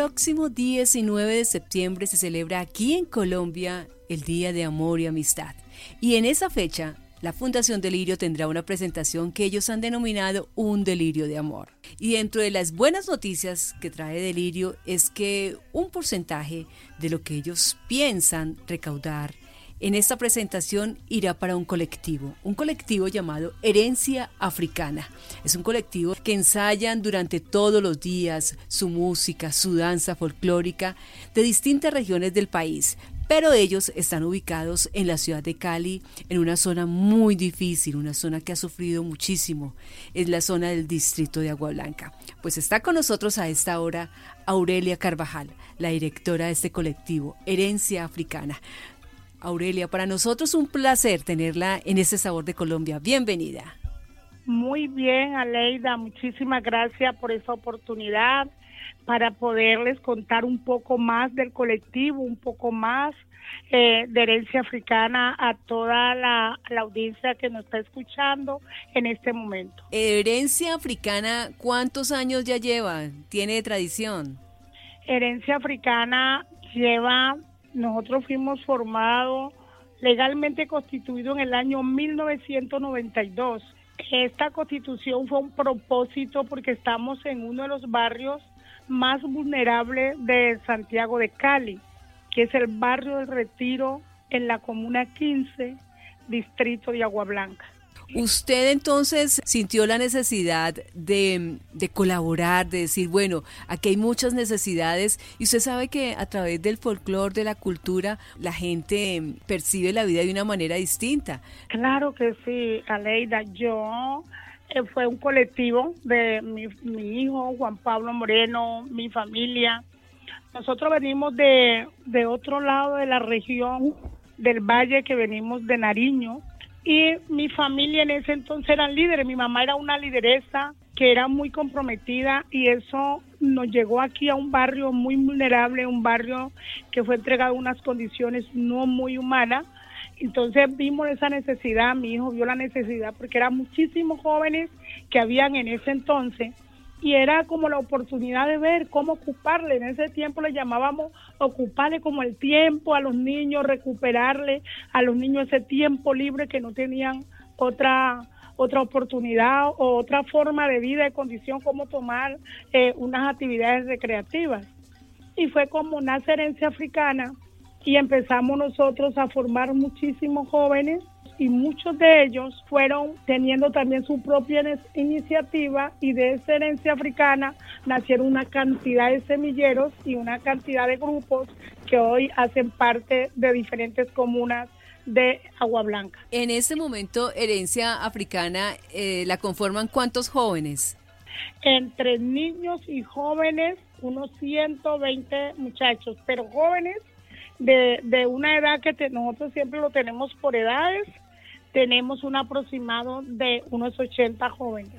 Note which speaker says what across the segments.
Speaker 1: próximo 19 de septiembre se celebra aquí en Colombia el Día de Amor y Amistad. Y en esa fecha, la Fundación Delirio tendrá una presentación que ellos han denominado un delirio de amor. Y dentro de las buenas noticias que trae Delirio es que un porcentaje de lo que ellos piensan recaudar en esta presentación irá para un colectivo, un colectivo llamado Herencia Africana. Es un colectivo que ensayan durante todos los días su música, su danza folclórica de distintas regiones del país, pero ellos están ubicados en la ciudad de Cali, en una zona muy difícil, una zona que ha sufrido muchísimo, es la zona del distrito de Agua Blanca. Pues está con nosotros a esta hora Aurelia Carvajal, la directora de este colectivo, Herencia Africana. Aurelia, para nosotros un placer tenerla en este Sabor de Colombia. Bienvenida.
Speaker 2: Muy bien, Aleida, muchísimas gracias por esa oportunidad para poderles contar un poco más del colectivo, un poco más eh, de herencia africana a toda la, la, audiencia que nos está escuchando en este momento.
Speaker 1: Herencia africana, ¿cuántos años ya lleva? ¿Tiene tradición?
Speaker 2: Herencia africana lleva nosotros fuimos formados legalmente constituidos en el año 1992. Esta constitución fue un propósito porque estamos en uno de los barrios más vulnerables de Santiago de Cali, que es el barrio del Retiro en la comuna 15, distrito de Agua Blanca.
Speaker 1: Usted entonces sintió la necesidad de, colaborar, de decir, bueno, aquí hay muchas necesidades y usted sabe que a través del folclore, de la cultura, la gente percibe la vida de una manera distinta.
Speaker 2: Claro que sí, Aleida. Yo eh, fue un colectivo de mi, mi hijo, Juan Pablo Moreno, mi familia. Nosotros venimos de, de otro lado de la región del valle que venimos de Nariño, y mi familia en ese entonces eran líderes, mi mamá era una lideresa que era muy comprometida y eso nos llegó aquí a un barrio muy vulnerable, un barrio que fue entregado en unas condiciones no muy humanas. Entonces vimos esa necesidad, mi hijo vio la necesidad porque eran muchísimos jóvenes que habían en ese entonces y era como la oportunidad de ver cómo ocuparle. En ese tiempo le llamábamos ocuparle como el tiempo a los niños, recuperarle a los niños ese tiempo libre que no tenían otra otra oportunidad o otra forma de vida y condición como tomar eh, unas actividades recreativas. Y fue como una herencia africana y empezamos nosotros a formar muchísimos jóvenes y muchos de ellos fueron teniendo también su propia iniciativa y de esa herencia africana nacieron una cantidad de semilleros y una cantidad de grupos que hoy hacen parte de diferentes comunas de Agua Blanca.
Speaker 1: En este momento, herencia africana, eh, ¿la conforman cuántos jóvenes?
Speaker 2: Entre niños y jóvenes, unos 120 muchachos, pero jóvenes de, de una edad que nosotros siempre lo tenemos por edades, tenemos un aproximado de unos 80 jóvenes.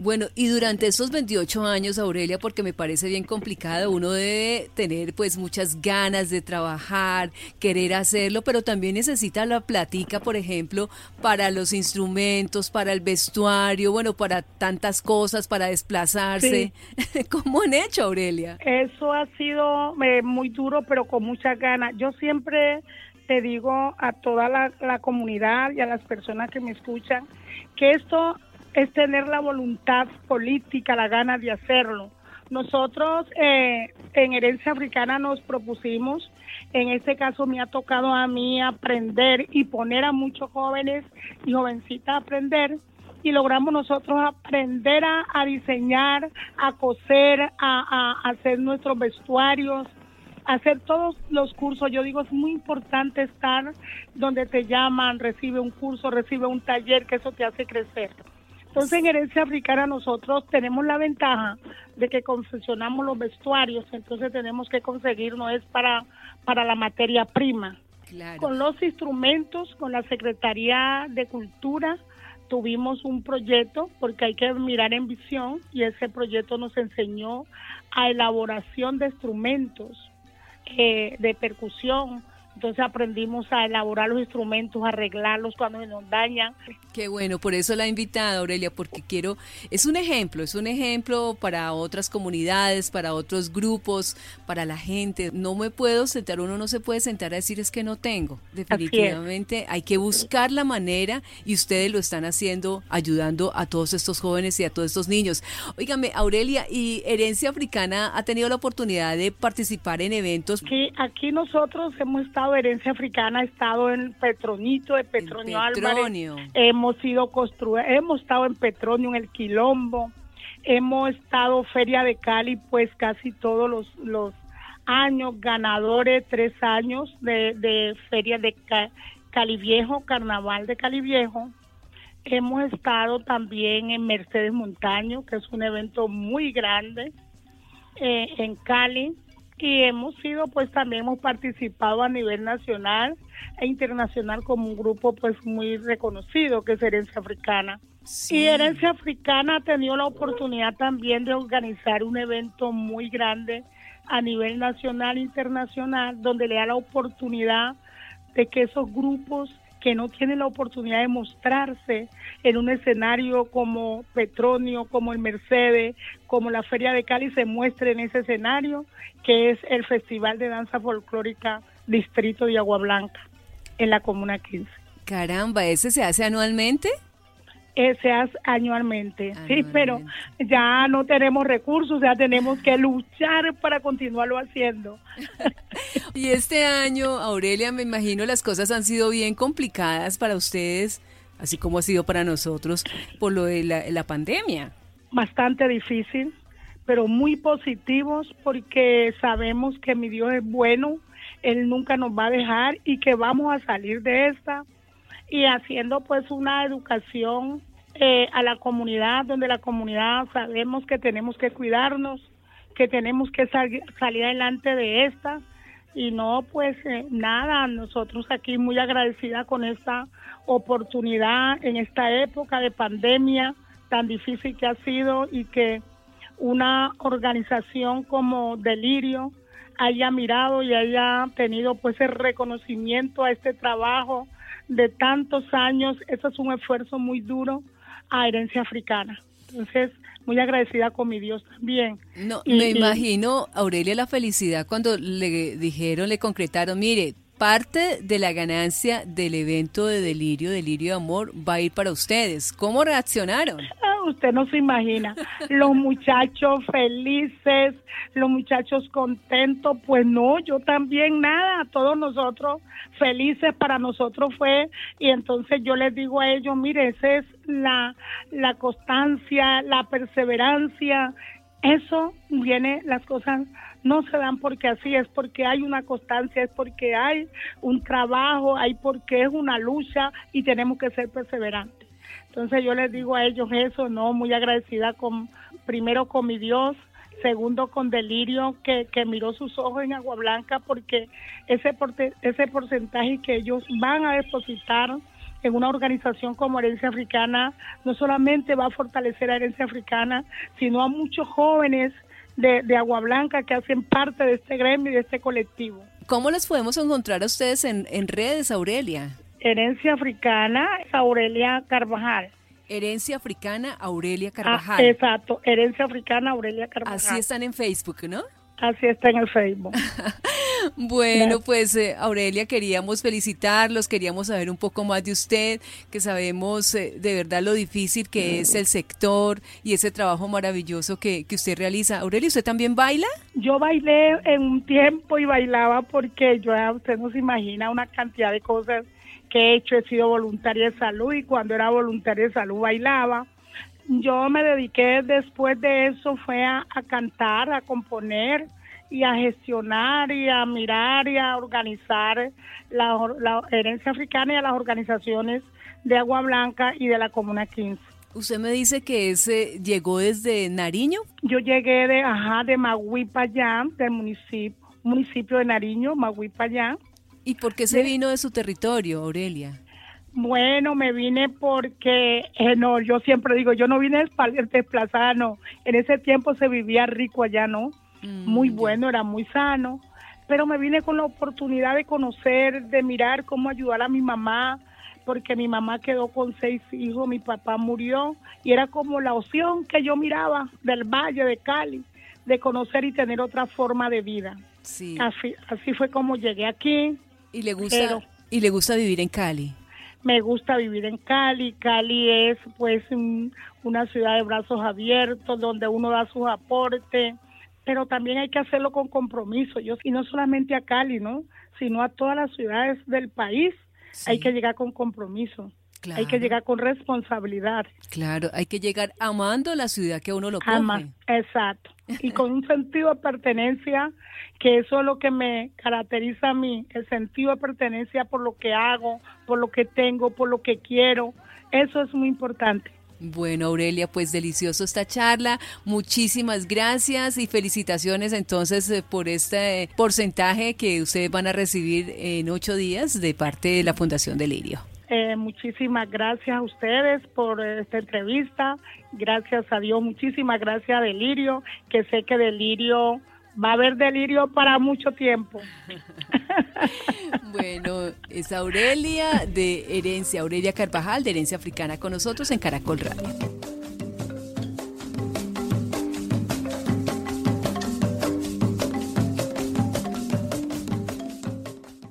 Speaker 1: Bueno, y durante esos 28 años, Aurelia, porque me parece bien complicado, uno debe tener pues muchas ganas de trabajar, querer hacerlo, pero también necesita la platica, por ejemplo, para los instrumentos, para el vestuario, bueno, para tantas cosas, para desplazarse. ¿Cómo han hecho, Aurelia?
Speaker 2: Eso ha sido eh, muy duro, pero con muchas ganas. Yo siempre te digo a toda la, comunidad y a las personas que me escuchan que esto es tener la voluntad política, la gana de hacerlo. Nosotros eh, en Herencia Africana nos propusimos, en este caso me ha tocado a mí aprender y poner a muchos jóvenes y jovencitas a aprender y logramos nosotros aprender a, diseñar, a coser, a, a hacer nuestros vestuarios, hacer todos los cursos, yo digo, es muy importante estar donde te llaman, recibe un curso, recibe un taller, que eso te hace crecer. Entonces en Herencia Africana nosotros tenemos la ventaja de que confeccionamos los vestuarios, entonces tenemos que conseguir, no es para, para la materia prima. Con los instrumentos, con la Secretaría de Cultura, tuvimos un proyecto, porque hay que mirar en visión, y ese proyecto nos enseñó a elaboración de instrumentos, eh, de percusión, Entonces aprendimos a elaborar los instrumentos, a arreglarlos cuando se nos dañan.
Speaker 1: Qué bueno, por eso la he invitado, Aurelia, porque quiero, es un ejemplo, es un ejemplo para otras comunidades, para otros grupos, para la gente. No me puedo sentar, uno no se puede sentar a decir es que no tengo. Definitivamente hay que buscar la manera y ustedes lo están haciendo, ayudando a todos estos jóvenes y a todos estos niños. Óigame, Aurelia, ¿y Herencia Africana ha tenido la oportunidad de participar en eventos?
Speaker 2: Aquí, aquí nosotros hemos estado, Herencia Africana ha estado en Petronito, de Petronio, Petronio. Hemos sido construidos, hemos estado en Petronio, en el Quilombo, hemos estado Feria de Cali, pues casi todos los, los años, ganadores, tres años de, de Feria de Cali Viejo, Carnaval de Cali Viejo. Hemos estado también en Mercedes Montaño, que es un evento muy grande eh, en Cali y hemos sido pues también hemos participado a nivel nacional e internacional como un grupo pues muy reconocido que es Herencia Africana. Y Herencia Africana ha tenido la oportunidad también de organizar un evento muy grande a nivel nacional e internacional donde le da la oportunidad de que esos grupos que no tienen la oportunidad de mostrarse en un escenario como Petronio, como el Mercedes, como la Feria de Cali, se muestre en ese escenario, que es el Festival de Danza Folclórica Distrito de Agua Blanca, en la Comuna 15.
Speaker 1: Caramba, ¿ese se hace anualmente?
Speaker 2: Se hace anualmente, sí, pero ya no tenemos recursos, ya tenemos que luchar para continuarlo haciendo.
Speaker 1: y este año, Aurelia, me imagino las cosas han sido bien complicadas para ustedes, así como ha sido para nosotros por lo de la, la pandemia.
Speaker 2: Bastante difícil, pero muy positivos porque sabemos que mi Dios es bueno, Él nunca nos va a dejar y que vamos a salir de esta y haciendo pues una educación eh, a la comunidad, donde la comunidad sabemos que tenemos que cuidarnos, que tenemos que salir adelante de esta. Y no, pues eh, nada, nosotros aquí muy agradecida con esta oportunidad en esta época de pandemia tan difícil que ha sido y que una organización como Delirio haya mirado y haya tenido pues el reconocimiento a este trabajo de tantos años. Eso es un esfuerzo muy duro a herencia africana. Entonces, muy agradecida con mi Dios también.
Speaker 1: No, me imagino, Aurelia, la felicidad cuando le dijeron, le concretaron, mire, parte de la ganancia del evento de Delirio, Delirio de Amor, va a ir para ustedes. ¿Cómo reaccionaron?
Speaker 2: Usted no se imagina. Los muchachos felices, los muchachos contentos, pues no, yo también nada, todos nosotros felices para nosotros fue, y entonces yo les digo a ellos, mire, esa es la, la constancia, la perseverancia, eso viene, las cosas no se dan porque así, es porque hay una constancia, es porque hay un trabajo, hay porque es una lucha y tenemos que ser perseverantes. Entonces yo les digo a ellos eso, no, muy agradecida con, primero con mi Dios, segundo con Delirio, que, que miró sus ojos en Agua Blanca, porque ese, ese porcentaje que ellos van a depositar en una organización como Herencia Africana, no solamente va a fortalecer a Herencia Africana, sino a muchos jóvenes de, de Agua Blanca que hacen parte de este gremio y de este colectivo.
Speaker 1: ¿Cómo les podemos encontrar a ustedes en, en redes, Aurelia?
Speaker 2: Herencia Africana, Aurelia Carvajal.
Speaker 1: Herencia Africana, Aurelia ah, Carvajal.
Speaker 2: exacto, Herencia Africana, Aurelia Carvajal.
Speaker 1: Así están en Facebook, ¿no?
Speaker 2: Así está en el Facebook.
Speaker 1: bueno, pues eh, Aurelia, queríamos felicitarlos, queríamos saber un poco más de usted, que sabemos eh, de verdad lo difícil que es el sector y ese trabajo maravilloso que, que usted realiza. Aurelia, ¿usted también baila?
Speaker 2: Yo bailé en un tiempo y bailaba porque yo, usted no se imagina una cantidad de cosas que he hecho, he sido voluntaria de salud y cuando era voluntaria de salud bailaba. Yo me dediqué después de eso fue a, cantar, a componer y a gestionar y a mirar y a organizar la, la herencia africana y a las organizaciones de Agua Blanca y de la Comuna 15.
Speaker 1: Usted me dice que ese llegó desde Nariño.
Speaker 2: Yo llegué de, ajá, de Magui allá, del municipio, municipio de Nariño, Magui allá.
Speaker 1: ¿Y por qué se vino de su territorio, Aurelia?
Speaker 2: Bueno, me vine porque, eh, no, yo siempre digo, yo no vine desplazada, no. En ese tiempo se vivía rico allá, ¿no? Mm, muy bueno, era muy sano. pero me vine con la oportunidad de conocer, de mirar cómo ayudar a mi mamá, porque mi mamá quedó con seis hijos, mi papá murió y era como la opción que yo miraba del Valle de Cali, de conocer y tener otra forma de vida. Sí. Así, así fue como llegué aquí.
Speaker 1: ¿Y le gusta, ¿y le gusta vivir en Cali?
Speaker 2: Me gusta vivir en Cali. Cali es pues una ciudad de brazos abiertos donde uno da sus aportes, pero también hay que hacerlo con compromiso. Yo y no solamente a Cali, ¿no? Sino a todas las ciudades del país hay que llegar con compromiso. Hay que llegar con responsabilidad.
Speaker 1: Claro, hay que llegar amando la ciudad que uno lo coge.
Speaker 2: exacto. Y con un sentido de pertenencia, que eso es lo que me caracteriza a mí, el sentido de pertenencia por lo que hago, por lo que tengo, por lo que quiero. Eso es muy importante.
Speaker 1: Bueno, Aurelia, pues delicioso esta charla. Muchísimas gracias y felicitaciones entonces eh, por este porcentaje que ustedes van a recibir en ocho días de parte de la Fundación Delirio.
Speaker 2: Eh, muchísimas gracias a ustedes por esta entrevista. Gracias a Dios, muchísimas gracias a Delirio, que sé que Delirio va a haber delirio para mucho tiempo.
Speaker 1: bueno, es Aurelia de Herencia, Aurelia Carvajal de Herencia Africana con nosotros en Caracol Radio.